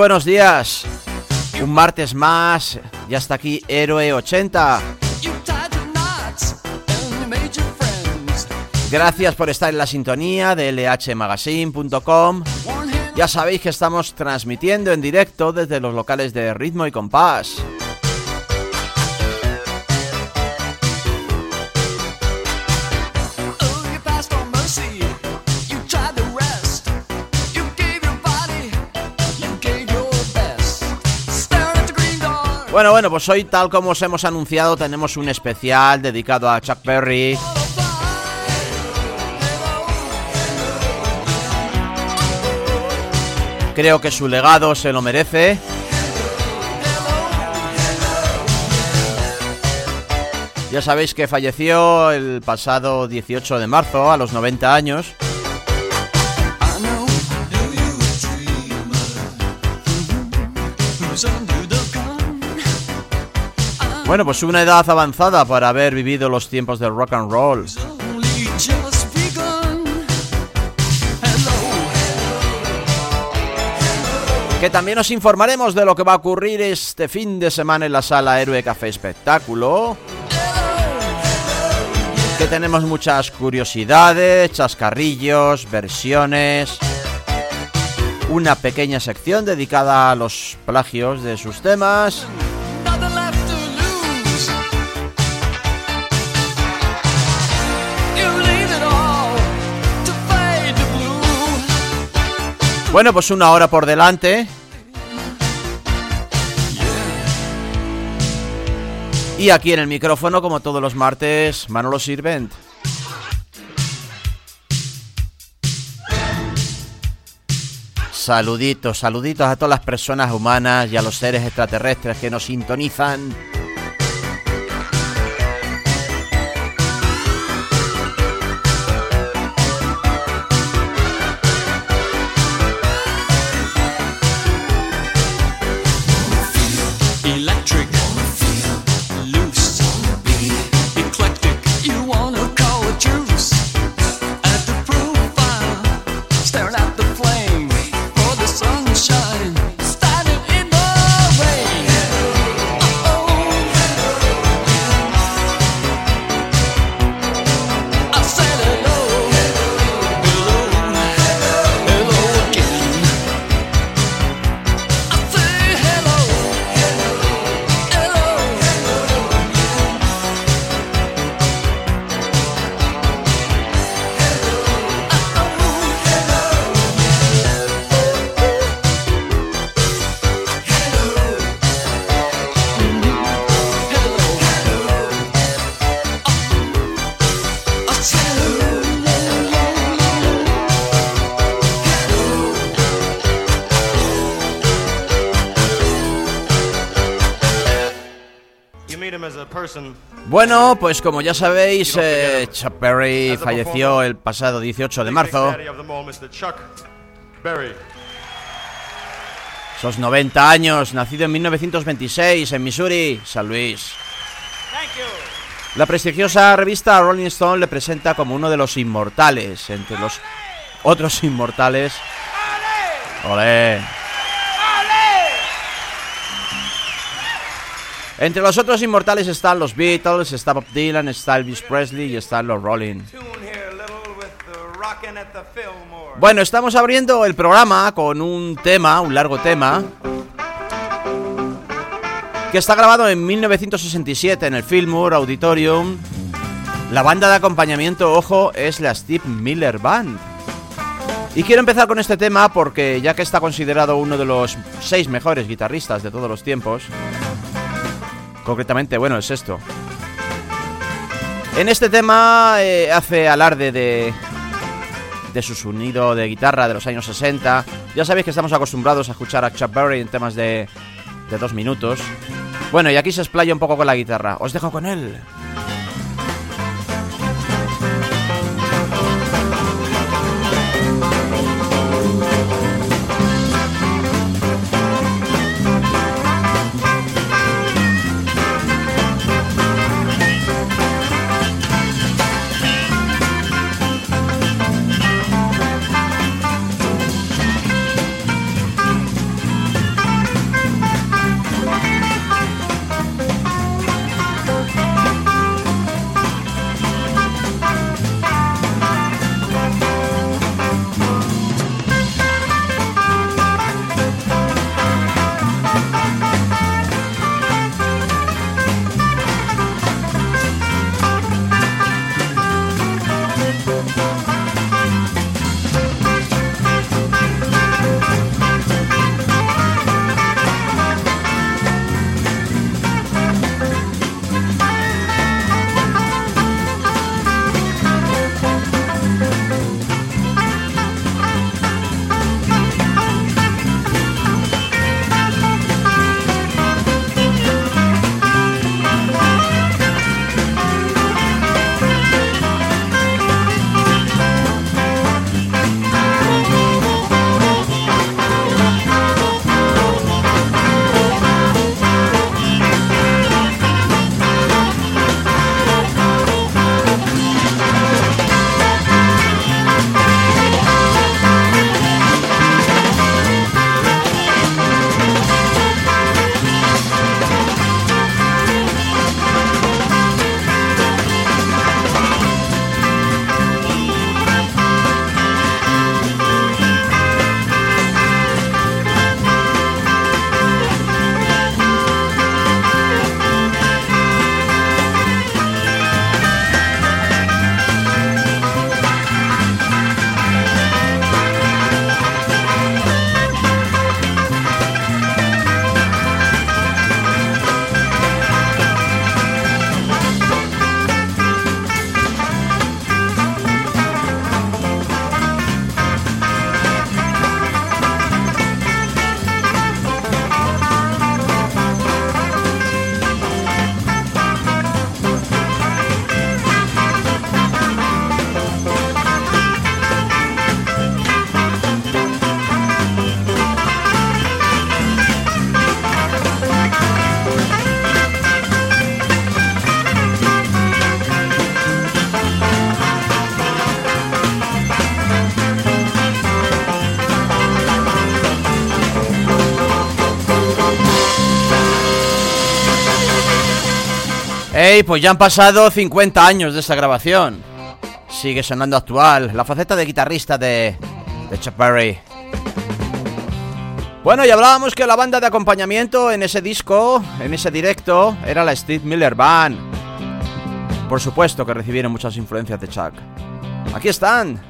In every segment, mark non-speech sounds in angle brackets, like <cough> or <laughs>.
Buenos días. Un martes más. Ya está aquí Héroe 80. Gracias por estar en la sintonía de lhmagazine.com. Ya sabéis que estamos transmitiendo en directo desde los locales de Ritmo y Compás. Bueno, bueno, pues hoy tal como os hemos anunciado tenemos un especial dedicado a Chuck Berry. Creo que su legado se lo merece. Ya sabéis que falleció el pasado 18 de marzo a los 90 años. Bueno, pues una edad avanzada para haber vivido los tiempos del rock and roll. Que también os informaremos de lo que va a ocurrir este fin de semana en la sala Héroe Café Espectáculo. Que tenemos muchas curiosidades, chascarrillos, versiones. Una pequeña sección dedicada a los plagios de sus temas. Bueno, pues una hora por delante. Y aquí en el micrófono, como todos los martes, Manolo Sirvent. Saluditos, saluditos a todas las personas humanas y a los seres extraterrestres que nos sintonizan Bueno, pues como ya sabéis, eh, Chuck Berry falleció el pasado 18 de marzo. Sos 90 años, nacido en 1926 en Missouri, San Luis. La prestigiosa revista Rolling Stone le presenta como uno de los inmortales, entre los otros inmortales. ¡Olé! Entre los otros inmortales están los Beatles, está Bob Dylan, está Elvis Presley y están los Rolling. Bueno, estamos abriendo el programa con un tema, un largo tema, que está grabado en 1967 en el Fillmore Auditorium. La banda de acompañamiento, ojo, es la Steve Miller Band. Y quiero empezar con este tema porque ya que está considerado uno de los seis mejores guitarristas de todos los tiempos, Concretamente, bueno, es esto. En este tema eh, hace alarde de, de su sonido de guitarra de los años 60. Ya sabéis que estamos acostumbrados a escuchar a Chuck Berry en temas de, de dos minutos. Bueno, y aquí se explaya un poco con la guitarra. Os dejo con él. Pues ya han pasado 50 años de esta grabación. Sigue sonando actual, la faceta de guitarrista de, de Chuck Berry. Bueno, y hablábamos que la banda de acompañamiento en ese disco, en ese directo, era la Steve Miller Band. Por supuesto que recibieron muchas influencias de Chuck. Aquí están,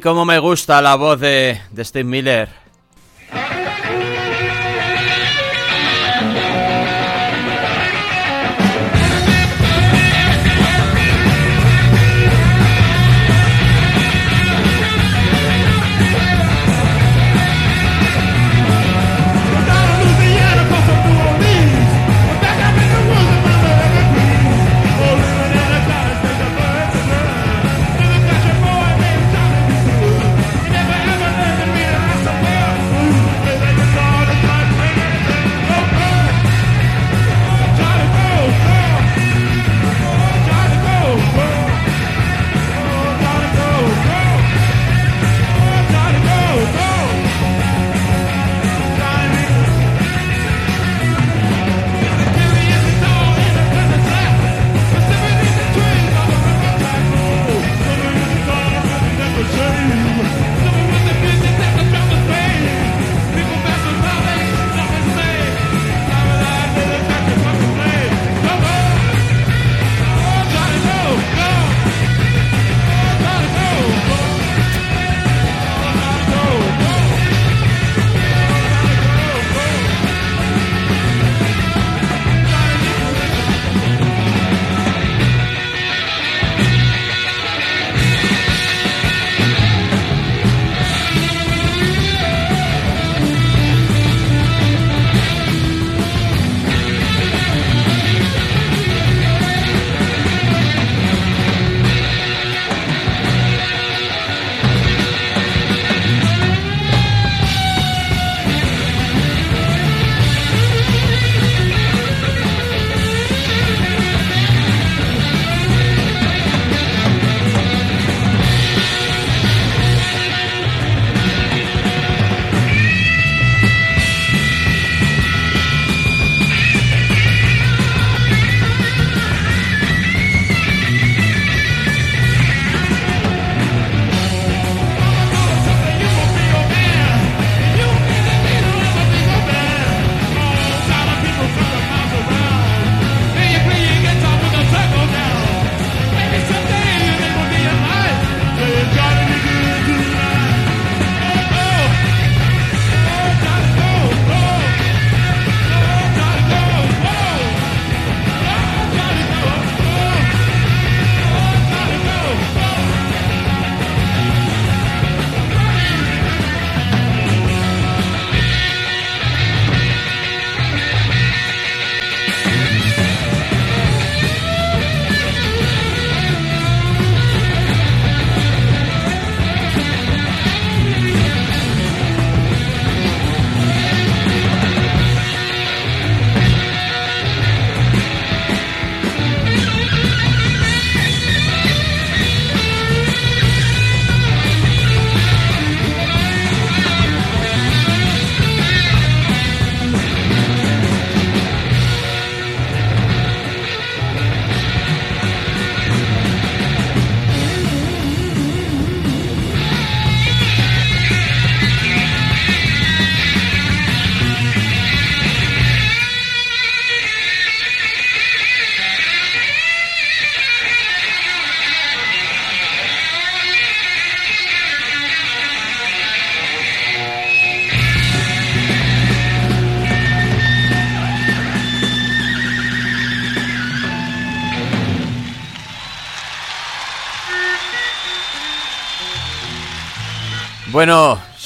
¡Cómo me gusta la voz de, de Steve Miller!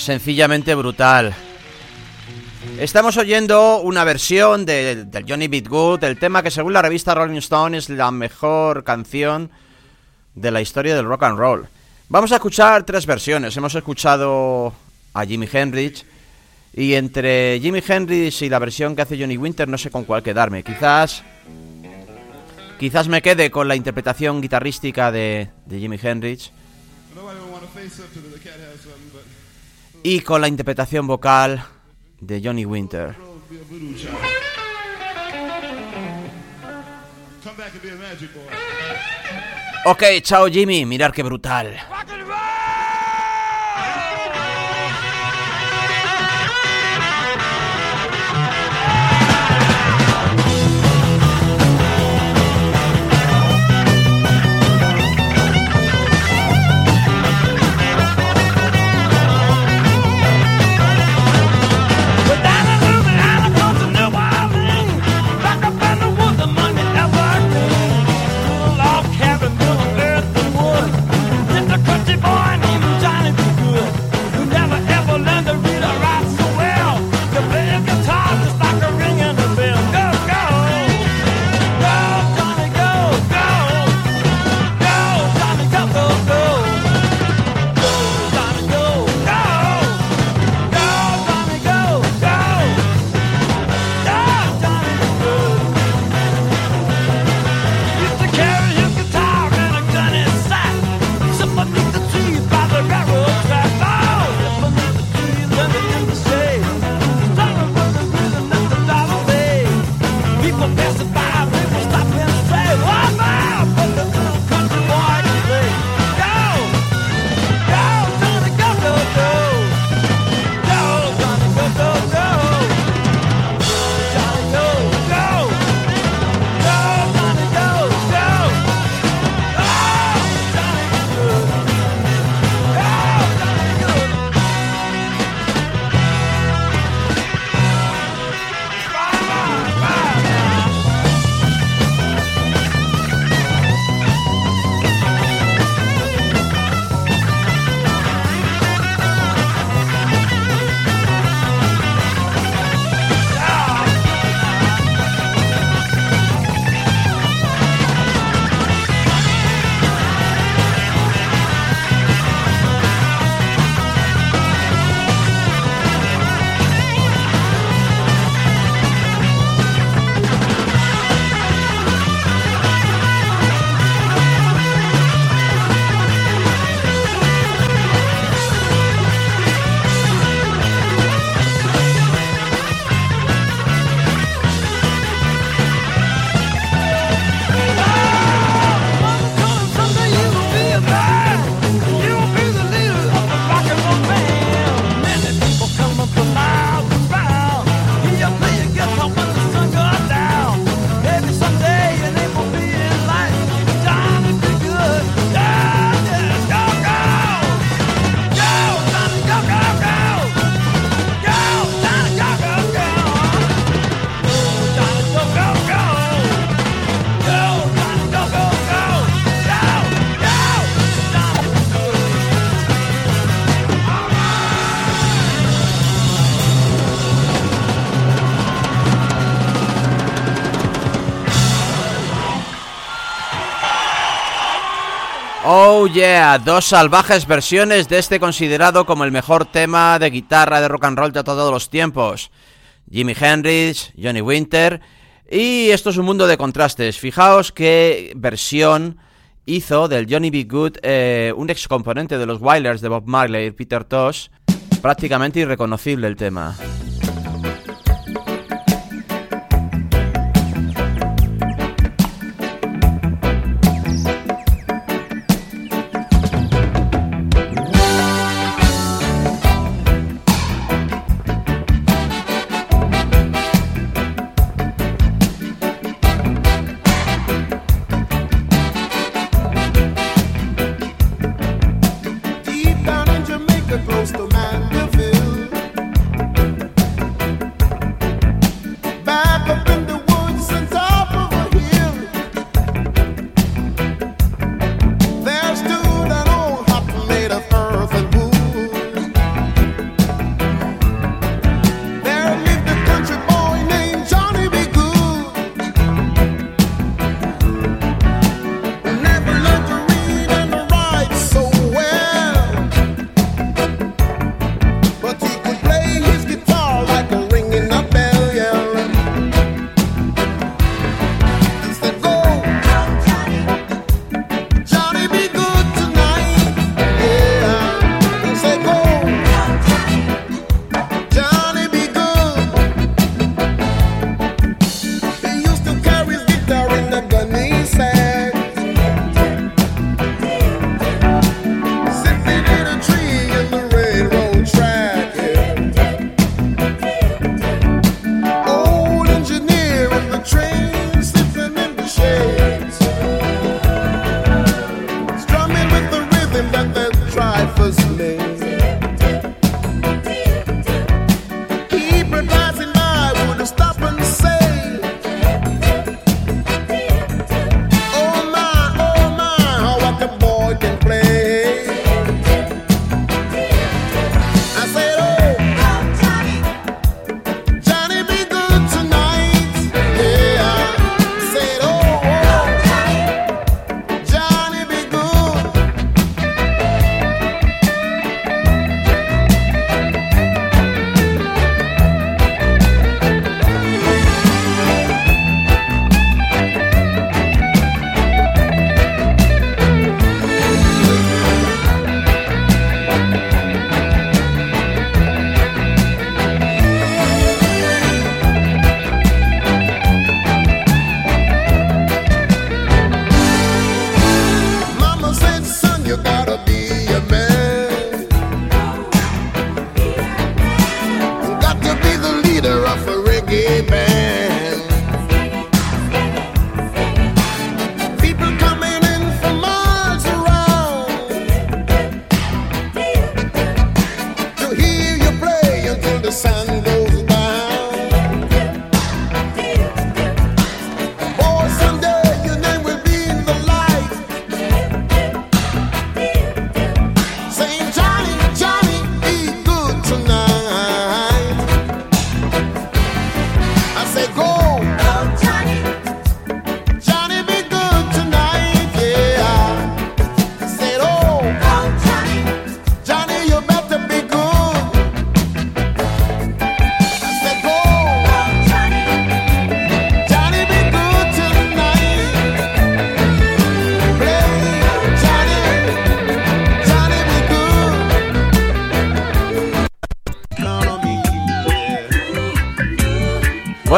Sencillamente brutal. Estamos oyendo una versión de, del Johnny Beat Good, el tema que según la revista Rolling Stone es la mejor canción de la historia del rock and roll. Vamos a escuchar tres versiones. Hemos escuchado a Jimi Hendrix y entre Jimi Hendrix y la versión que hace Johnny Winter no sé con cuál quedarme. Quizás quizás me quede con la interpretación guitarrística de, de Jimi Hendrix y con la interpretación vocal de Johnny Winter. Ok, chao Jimmy, mirar qué brutal. Oh yeah, dos salvajes versiones de este considerado como el mejor tema de guitarra de rock and roll de todos los tiempos. Jimi Hendrix, Johnny Winter y esto es un mundo de contrastes. Fijaos qué versión hizo del Johnny B. Good eh, un ex componente de los Wailers de Bob Marley, Peter Tosh, prácticamente irreconocible el tema.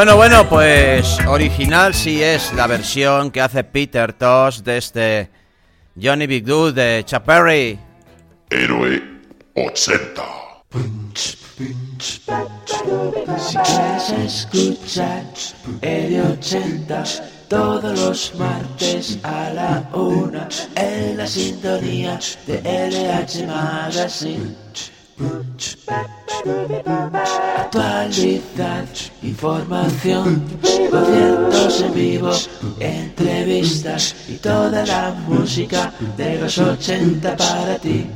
Bueno, bueno, pues original sí es la versión que hace Peter Tosh de este Johnny Big Dude de Chaperry. Héroe 80. Si quieres escuchar el 80 todos los martes a la una en la sintonía de LH Magazine. Actualidad, información, conciertos en vivo, entrevistas y toda la música de los 80 para ti.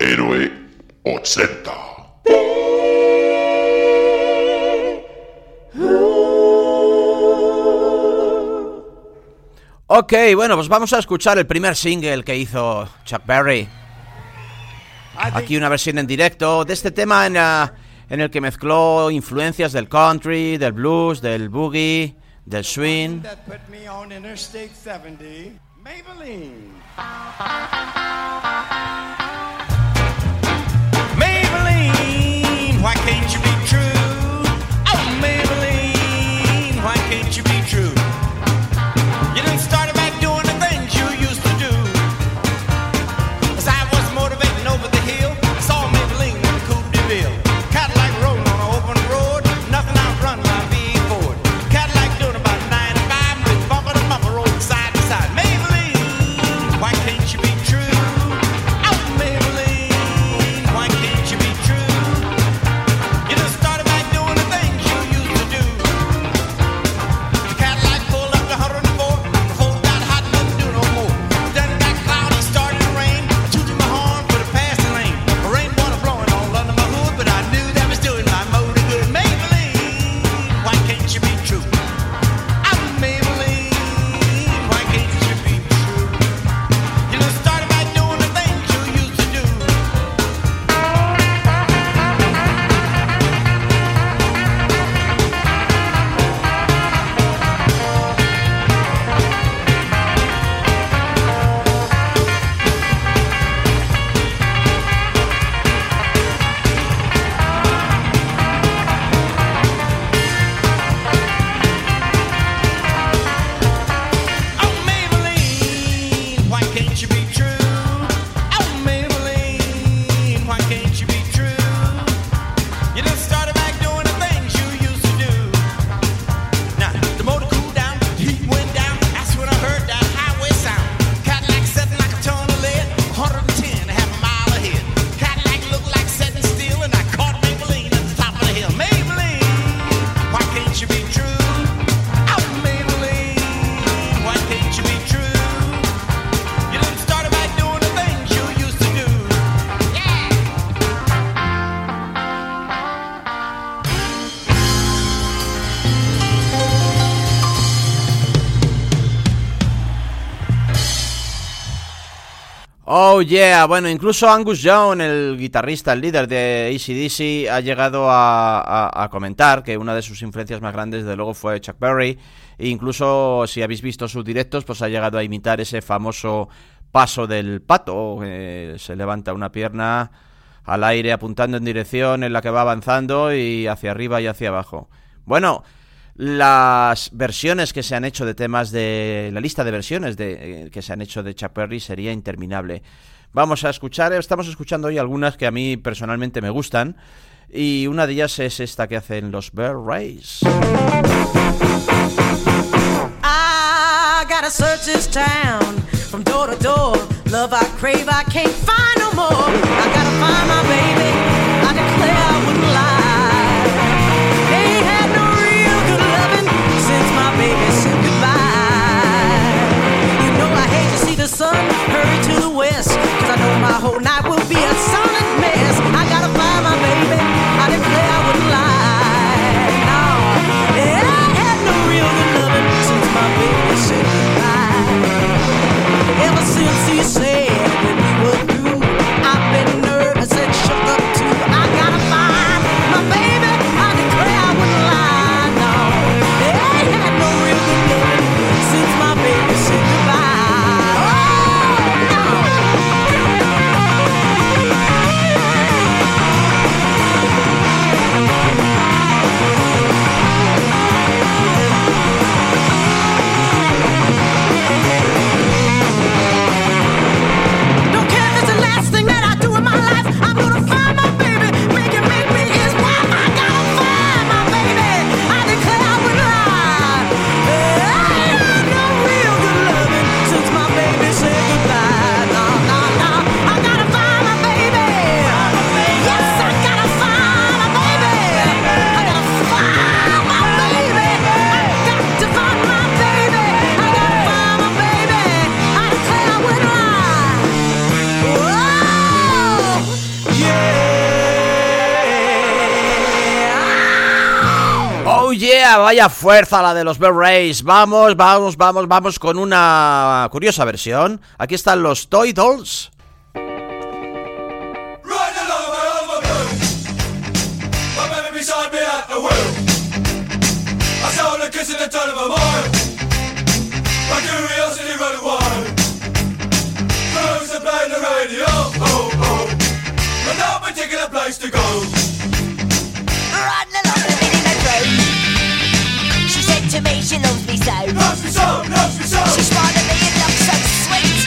Héroe 80. Ok, bueno, pues vamos a escuchar el primer single que hizo Chuck Berry. Aquí una versión en directo de este tema en, en el que mezcló influencias del country, del blues, del boogie, del swing. Maybelline. Maybelline, why can't you Oh yeah, bueno, incluso Angus Young, el guitarrista, el líder de ACDC, ha llegado a, comentar que una de sus influencias más grandes, de luego, fue Chuck Berry. E incluso, si habéis visto sus directos, pues ha llegado a imitar ese famoso paso del pato, se levanta una pierna al aire apuntando en dirección en la que va avanzando y hacia arriba y hacia abajo. Bueno, las versiones que se han hecho de temas de la lista de versiones de, eh, que se han hecho de Chuck Berry sería interminable. Vamos a escuchar, estamos escuchando hoy algunas que a mí personalmente me gustan y una de ellas es esta que hacen los Bear Rays. Gotta search this town from door to door. Love I crave, I can't find no more. I gotta find my baby. Whole night will be a solid mess. Vaya fuerza la de los Bear Rays. Vamos, vamos, vamos, vamos con una curiosa versión. Aquí están los Toy Dolls. She said me she loves me so. Loves me so, loves me so. She smiled at me and looked so sweet.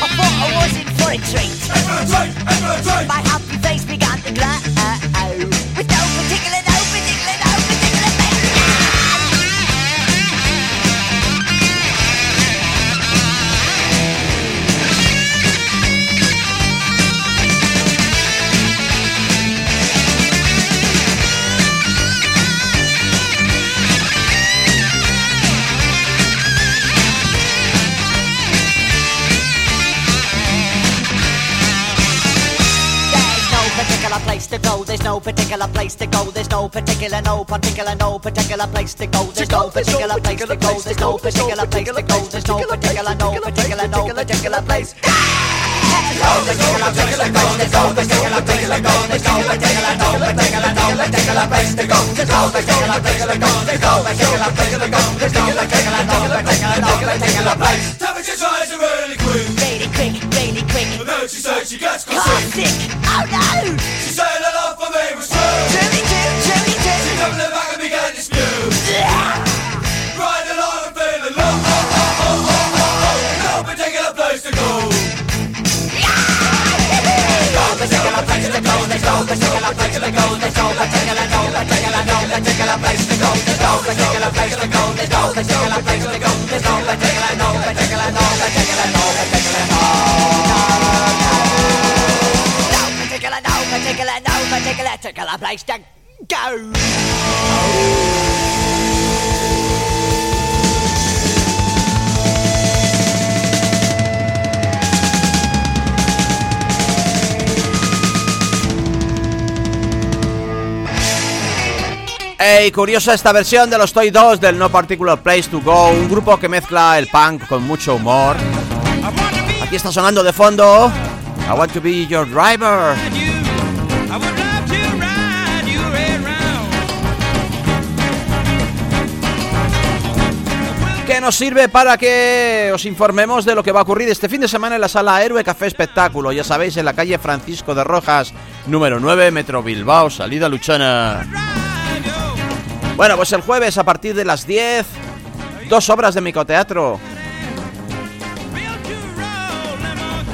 I thought I was in for a treat. Head for the train, head for the train. My There's no particular place to go. There's no particular, no particular, no particular place to go. There's no particular place to go. There's no particular place to go. There's no particular, no particular, no particular place. There's no particular place to go. There's no particular place to go. There's no particular, no particular, no particular place to go. There's no particular place to go. There's no particular place to go. There's no particular, no particular, no particular place. Temperature's rising really quick. Really quick, really quick. And then she said she gets sick. Oh no! She said There's no particular place to go. There's no particular, no particular, no particular, no particular, particular place to go. Ey, curiosa esta versión de los Toy Dolls del No Particular Place to Go, un grupo que mezcla el punk con mucho humor. Aquí está sonando de fondo. I want to be your driver. Nos sirve para que os informemos de lo que va a ocurrir este fin de semana en la sala Héroe Café Espectáculo. Ya sabéis, en la calle Francisco de Rojas, número 9, Metro Bilbao, salida Luchana. Bueno, pues el jueves a partir de las 10, dos obras de micoteatro.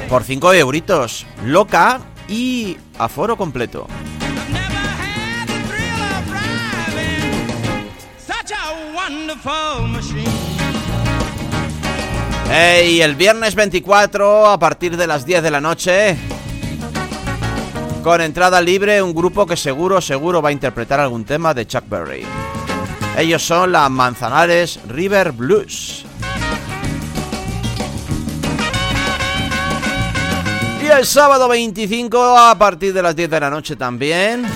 Por 5 euritos. Loca y aforo completo. Wonderful machine. Hey, el viernes 24 a partir de las 10 de la noche. Con entrada libre, un grupo que seguro, seguro va a interpretar algún tema de Chuck Berry. Ellos son la Manzanares River Blues. Y el sábado 25 a partir de las 10 de la noche también.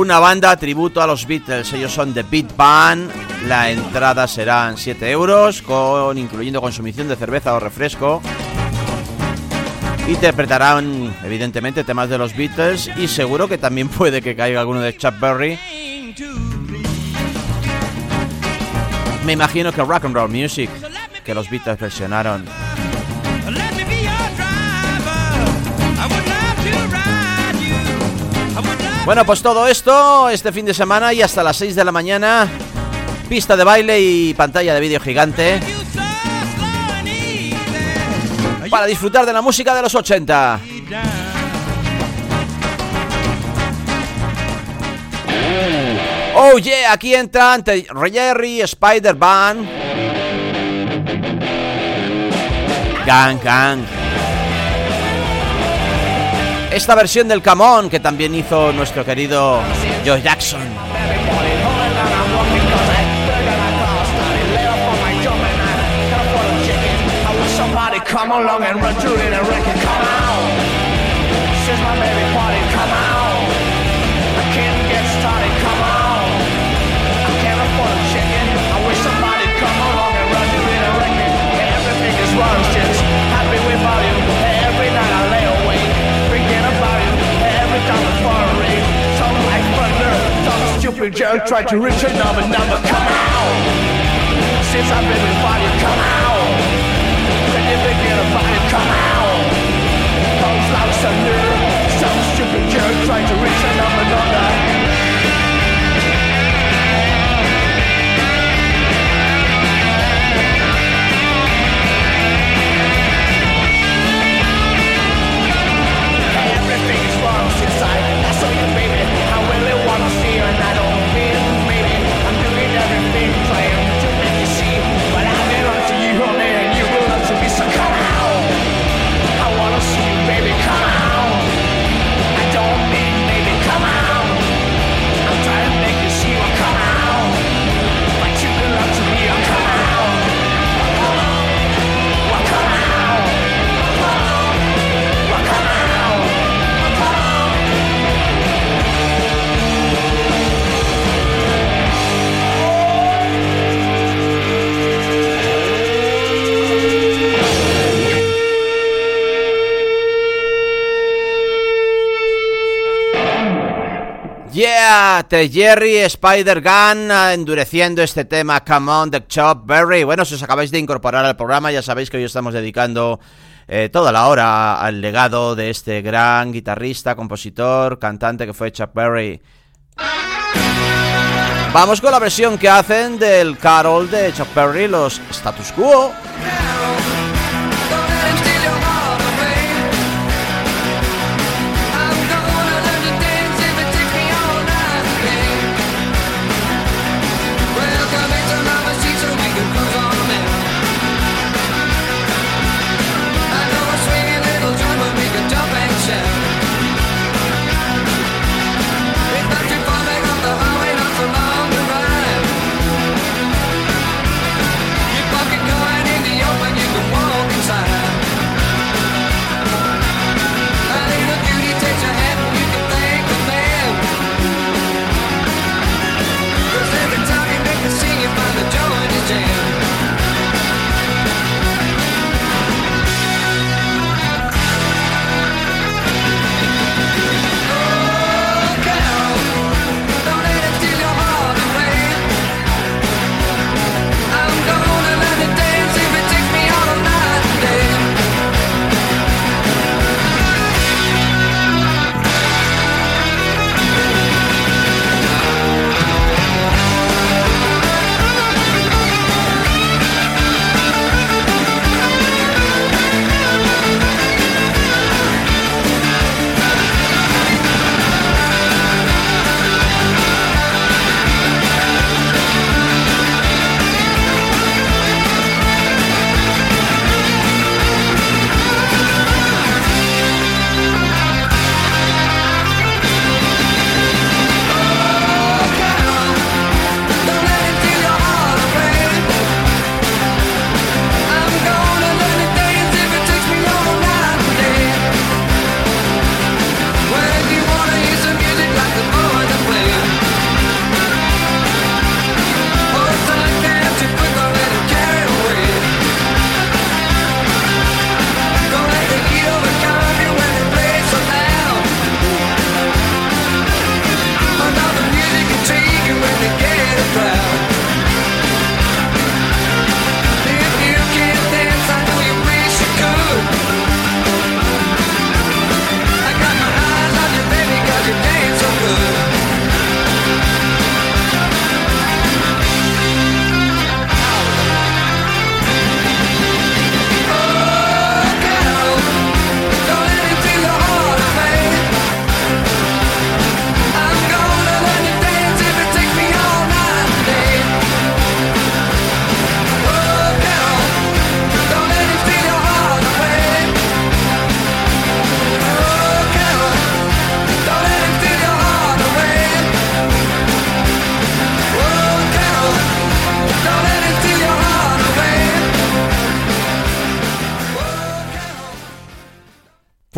Una banda tributo a los Beatles, ellos son The Beat Band. La entrada serán 7 euros, con, incluyendo consumición de cerveza o refresco. Interpretarán, evidentemente, temas de los Beatles y seguro que también <laughs> puede que caiga alguno de Chuck Berry. Me imagino que rock and roll music, que los Beatles versionaron. Bueno, pues todo esto este fin de semana y hasta las 6 de la mañana. Pista de baile y pantalla de vídeo gigante. Para disfrutar de la música de los 80. Oh yeah, aquí entran Jerry, Spider-Man. Gang, gang. Esta versión del Camón que también hizo nuestro querido Joe Jackson. Stupid tried to reach a number. Come on. Since I've been without you, Jerry Spider-Gun ah, endureciendo este tema Come on, the Chop Berry. Bueno, si os acabáis de incorporar al programa, ya sabéis que hoy estamos dedicando eh, toda la hora al legado de este gran guitarrista, compositor, cantante que fue Chuck Berry. Vamos con la versión que hacen del Carol de Chuck Berry, los Status Quo.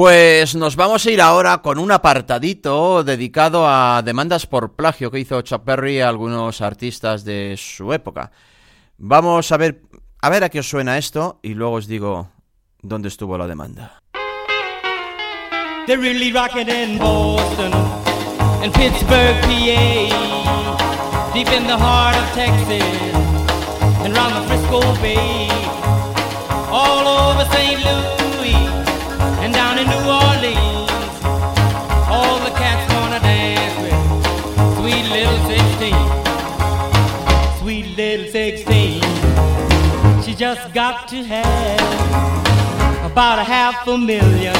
Pues nos vamos a ir ahora con un apartadito dedicado a demandas por plagio que hizo Chuck Berry a algunos artistas de su época. Vamos a ver a ver a qué os suena esto y luego os digo dónde estuvo la demanda. And down in New Orleans. All the cats wanna dance with sweet little 16, sweet little 16. She just got to have about a half a million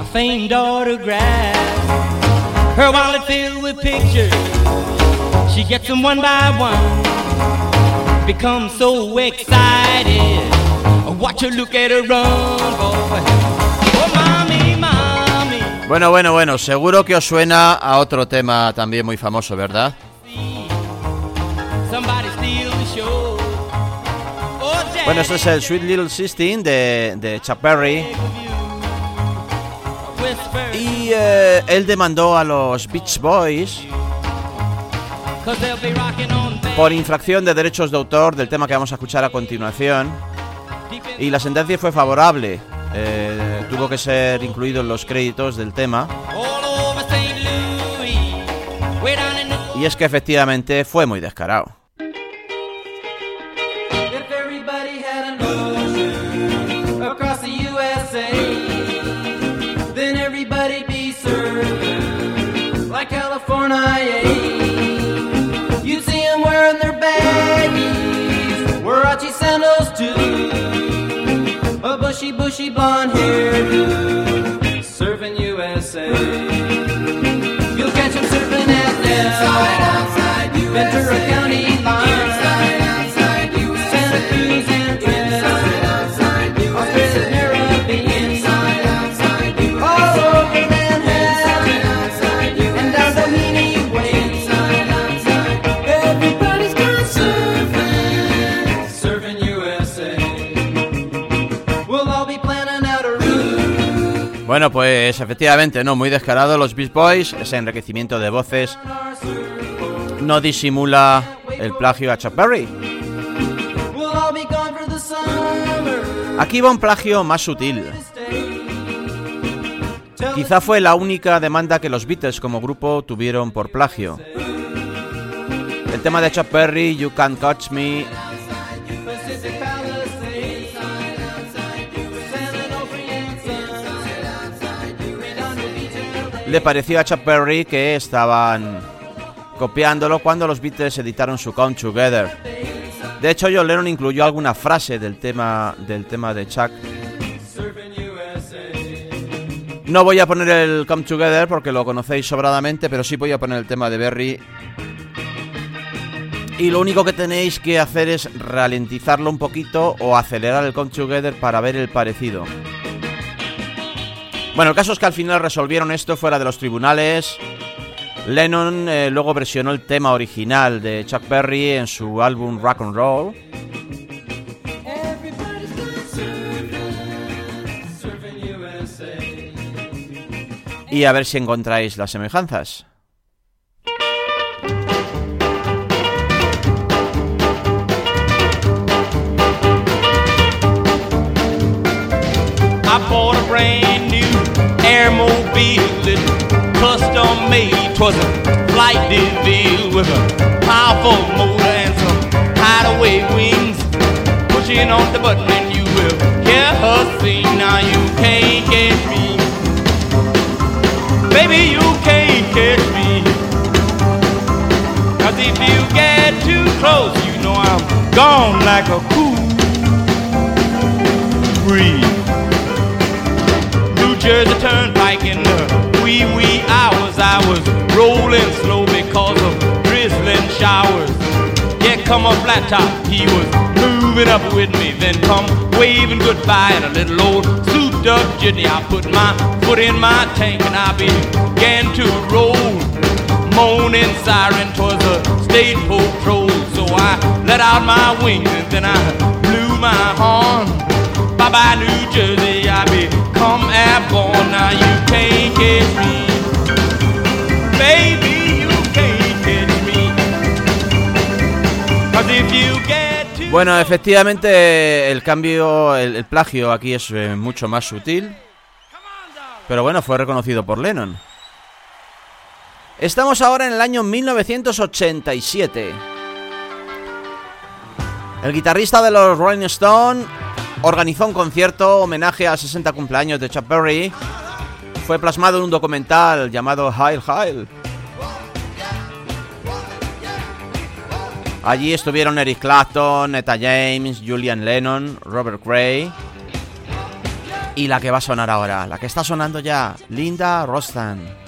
a famed autograph. Her wallet filled with pictures. She gets them one by one. Becomes so excited. I watch her look at her run, boy. Bueno, bueno, bueno, seguro que os suena a otro tema también muy famoso, ¿verdad? Oh, Bueno, este es el Sweet Little Sixteen de, de Chuck Berry. Y eh, él demandó a los Beach Boys por infracción de derechos de autor del tema que vamos a escuchar a continuación. Y la sentencia fue favorable. Eh, tuvo que ser incluido en los créditos del tema. Y es que efectivamente fue muy descarado. on here serving USA. You'll catch him surfing at them. Bueno, pues efectivamente, no, muy descarado. Los Beach Boys, ese enriquecimiento de voces, no disimula el plagio a Chuck Berry. Aquí va un plagio más sutil. Quizá fue la única demanda que los Beatles como grupo tuvieron por plagio. El tema de Chuck Berry, You Can't Catch Me, le pareció a Chuck Berry que estaban copiándolo cuando los Beatles editaron su Come Together. De hecho, John Lennon incluyó alguna frase del tema, del tema de Chuck. No voy a poner el Come Together porque lo conocéis sobradamente, pero sí voy a poner el tema de Berry. Y lo único que tenéis que hacer es ralentizarlo un poquito o acelerar el Come Together para ver el parecido. Bueno, el caso es que al final resolvieron esto fuera de los tribunales. Lennon eh, luego versionó el tema original de Chuck Berry en su álbum Rock and Roll. Y a ver si encontráis las semejanzas. I bought a airmobile that custom made. Twas a flight DeVille with a powerful motor and some hideaway wings. Pushing on the button and you will hear her sing. Now you can't catch me. Baby, you can't catch me. Cause if you get too close, you know I'm gone like a cool breeze. Jersey Turnpike in the wee wee hours. I was rolling slow because of drizzling showers. Yeah, come a flat top, he was moving up with me. Then come waving goodbye in a little old souped up jitney. I put my foot in my tank and I began to roll. Moaning siren towards a state patrol. So I let out my wings and then I blew my horn. Bye bye, New Jersey, I become airborne. Now you can't catch me. Baby, you can't catch me. 'Cause if you get too Bueno, efectivamente el cambio, el, el plagio aquí es eh, mucho más sutil. Pero bueno, fue reconocido por Lennon. Estamos ahora en el año 1987. El guitarrista de los Rolling Stone organizó un concierto homenaje al 60 cumpleaños de Chuck Berry. Fue plasmado en un documental llamado Hail Hail. Allí estuvieron Eric Clapton, Etta James, Julian Lennon, Robert Gray. Y la que va a sonar ahora, la que está sonando ya, Linda Rostan.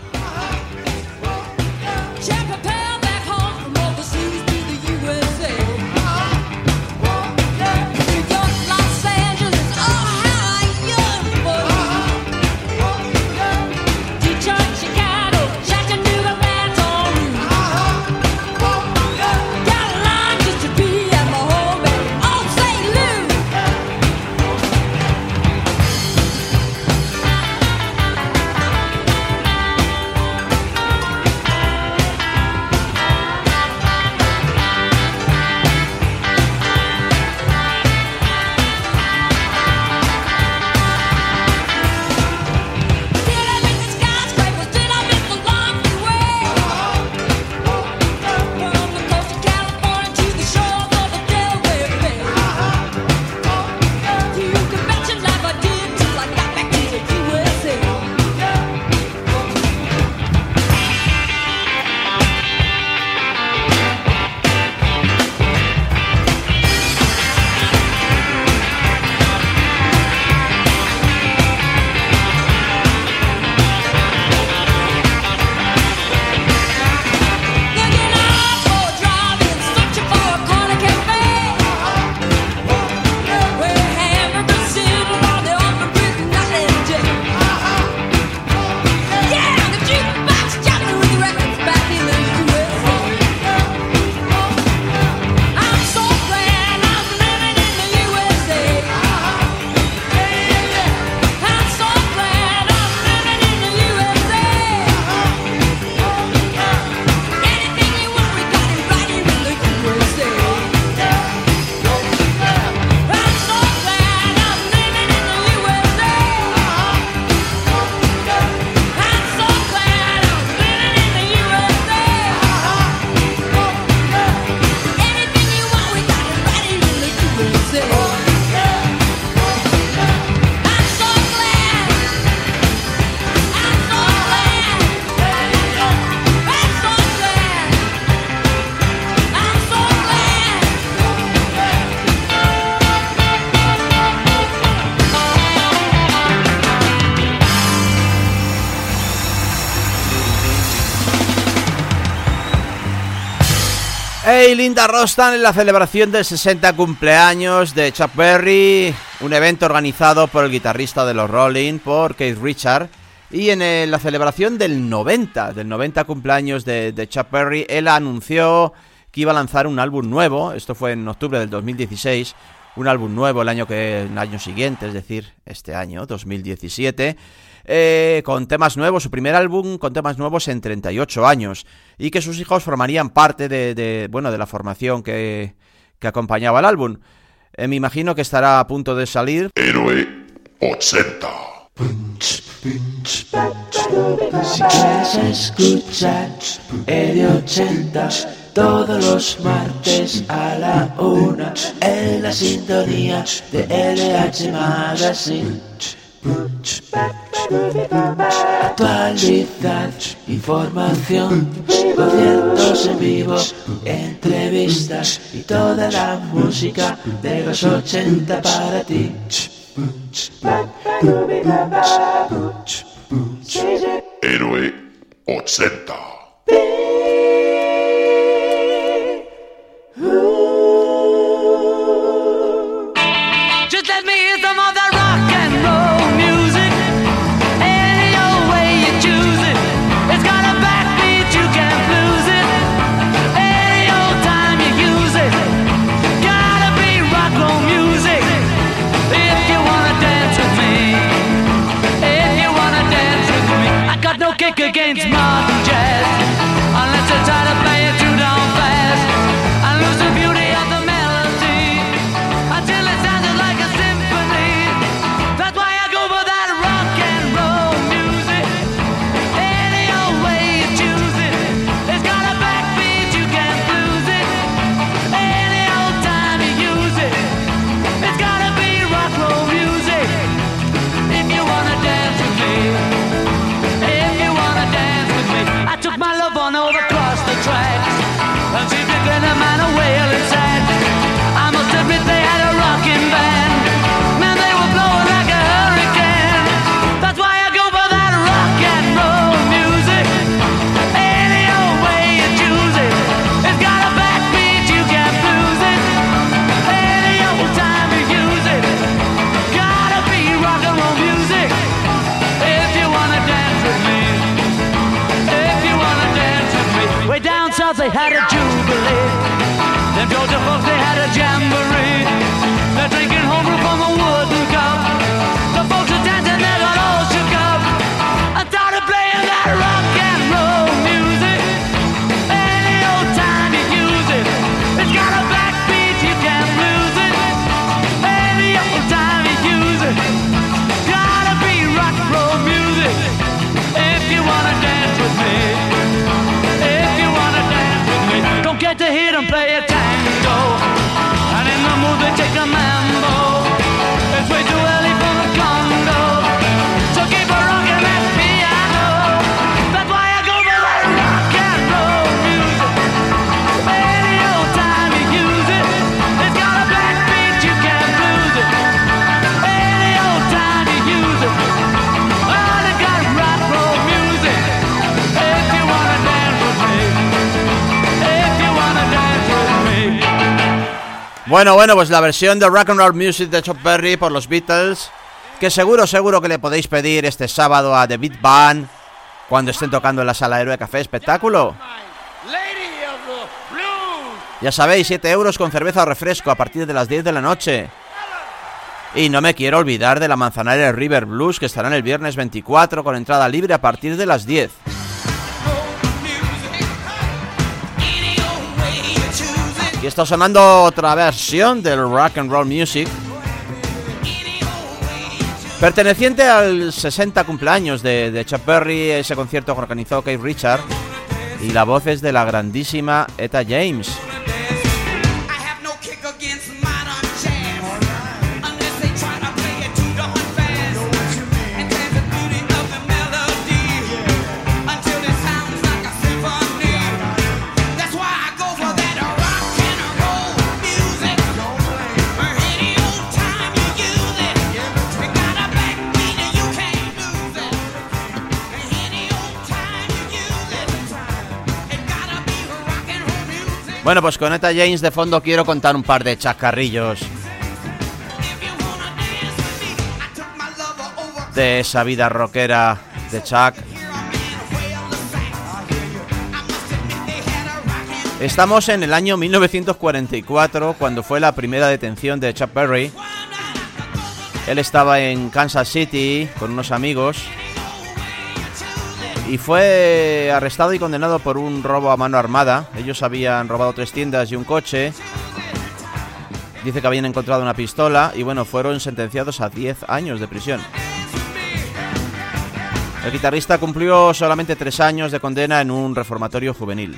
Hey, Linda Rostan en la celebración del 60 cumpleaños de Chuck Berry, un evento organizado por el guitarrista de los Rolling, por Keith Richard, y en eh, la celebración del 90, del 90 cumpleaños de, de Chuck Berry, él anunció que iba a lanzar un álbum nuevo, esto fue en octubre del 2016, un álbum nuevo el año que el año siguiente, es decir, este año, 2017, eh, con temas nuevos, su primer álbum con temas nuevos en 38 años, y que sus hijos formarían parte de, de, bueno, de la formación que, que acompañaba el álbum. Eh, me imagino que estará a punto de salir. Héroe 80. Si quieres escuchar el 80 todos los martes a la una en la sintonía de LH Magazine. Actualidad, información, conciertos en vivo, entrevistas y toda la música de los 80 para ti. Héroe 80. back against mine. Bueno, bueno, pues la versión de Rock and Roll Music de Chuck Berry por los Beatles, que seguro, seguro que le podéis pedir este sábado a The Beat Band cuando estén tocando en la sala Héroe Café Espectáculo. Ya sabéis, 7 euros con cerveza o refresco a partir de las 10 de la noche. Y no me quiero olvidar de la Manzanares River Blues que estarán el viernes 24 con entrada libre a partir de las 10. Y está sonando otra versión del rock and roll music. Perteneciente al 60 cumpleaños de, de Chuck Berry, ese concierto que organizó Keith Richard. Y la voz es de la grandísima Etta James. Bueno, pues con Etta James de fondo quiero contar un par de chascarrillos de esa vida rockera de Chuck. Estamos en el año 1944, cuando fue la primera detención de Chuck Berry. Él estaba en Kansas City con unos amigos y fue arrestado y condenado por un robo a mano armada. Ellos habían robado tres tiendas y un coche. Dice que habían encontrado una pistola y bueno, fueron sentenciados a 10 años de prisión. El guitarrista cumplió solamente tres años de condena en un reformatorio juvenil.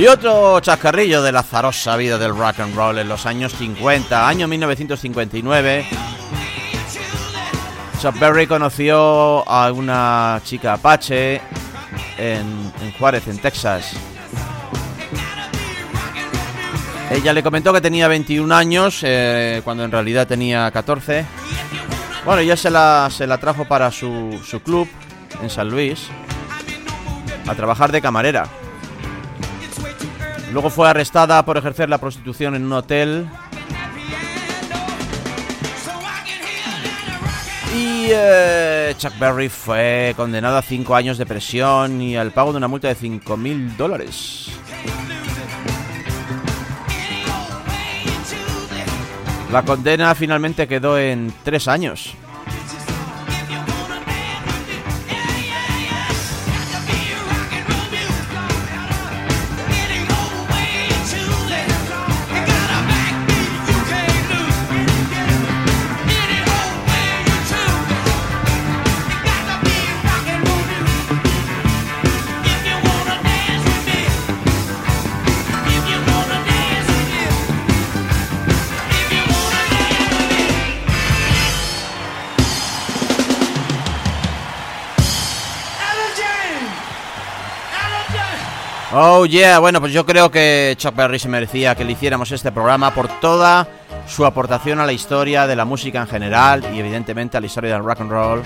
Y otro chascarrillo de la azarosa vida del rock and roll en los años 50, año 1959. Chuck Berry conoció a una chica apache en, en Juárez, en Texas. Ella le comentó que tenía 21 años, eh, cuando en realidad tenía 14. Bueno, ya se la, se la trajo para su, su club en San Luis a trabajar de camarera. Luego fue arrestada por ejercer la prostitución en un hotel. Y eh, Chuck Berry fue condenado a 5 años de prisión y al pago de una multa de 5 mil dólares. La condena finalmente quedó en tres años. Oh yeah, bueno, pues yo creo que Chuck Berry se merecía que le hiciéramos este programa por toda su aportación a la historia de la música en general y evidentemente a la historia del rock and roll.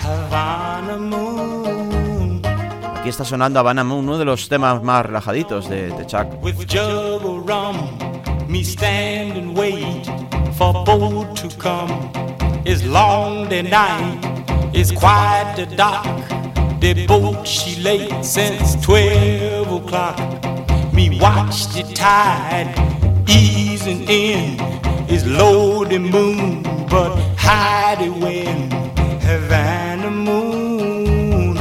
Aquí está sonando Havana Moon, uno de los temas más relajaditos de, de Chuck. It's long the night, it's quite the dark. The boat she late since twelve o'clock. Me watch the tide easing in. It's low the moon, but high the wind. Havana moon,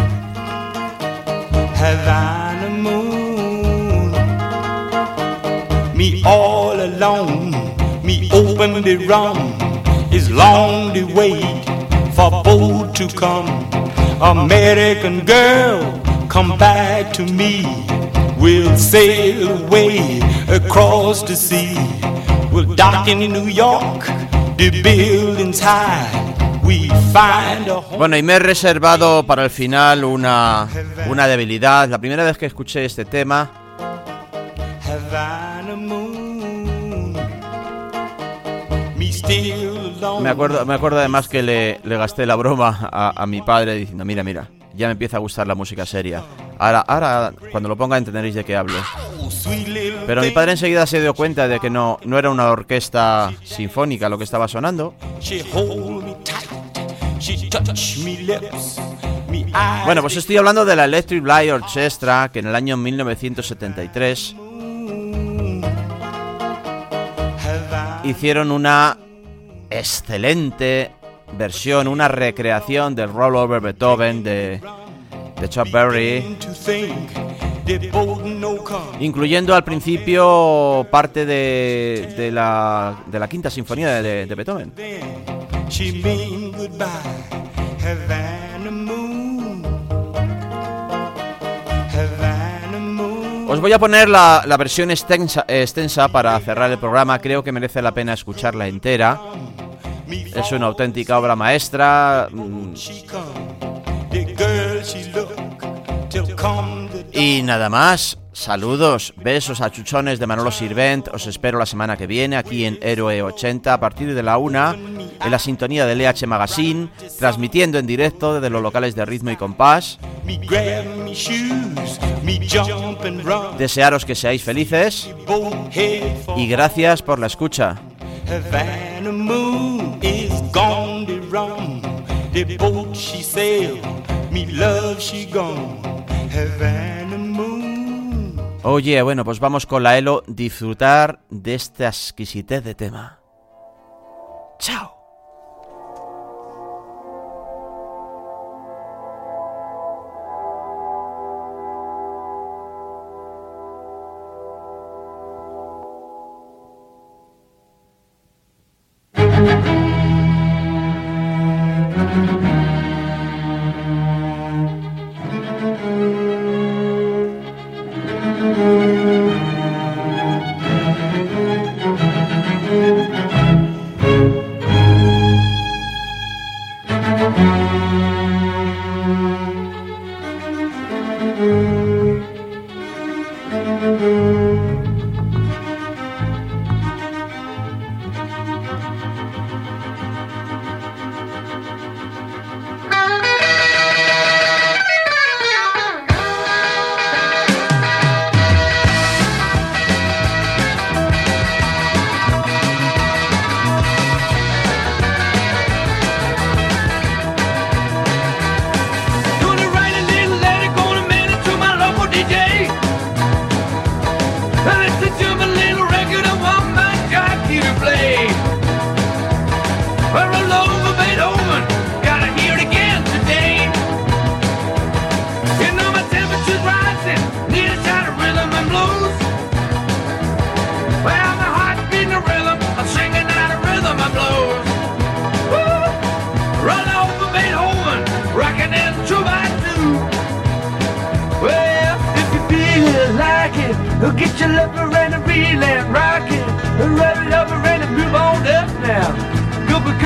Havana moon. Me all alone, me open the rum. It's long the wait for boat to come. American girl, come back to me. We'll sail away across the sea. We'll dock in New York, the buildings high. Bueno, y me he reservado para el final una, una debilidad. La primera vez que escuché este tema. Me acuerdo, me acuerdo además que le, le gasté la broma a, a mi padre diciendo, mira, mira, ya me empieza a gustar la música seria. Ahora, ahora cuando lo ponga entenderéis de qué hablo. Pero mi padre enseguida se dio cuenta de que no, no era una orquesta sinfónica lo que estaba sonando. Bueno, pues estoy hablando de la Electric Light Orchestra, que en el año 1973 hicieron una excelente versión, una recreación del Roll Over Beethoven de, de Chuck Berry, incluyendo al principio parte de, de la, de la quinta sinfonía de, de Beethoven. Os voy a poner la, la versión extensa, extensa para cerrar el programa, creo que merece la pena escucharla entera. Es una auténtica obra maestra. mm, Y nada más. Saludos, besos a chuchones de Manolo Sirvent. Os espero la semana que viene aquí en Héroe 80 a partir de la una en la sintonía del EH Magazine, transmitiendo en directo desde los locales de ritmo y compás. Desearos que seáis felices y gracias por la escucha. Havana moon is gone to rum. The boat she sailed, me love she gone. Havana moon. Oye, bueno, pues vamos con la Elo disfrutar de esta exquisitez de tema. Chao. Now. Go for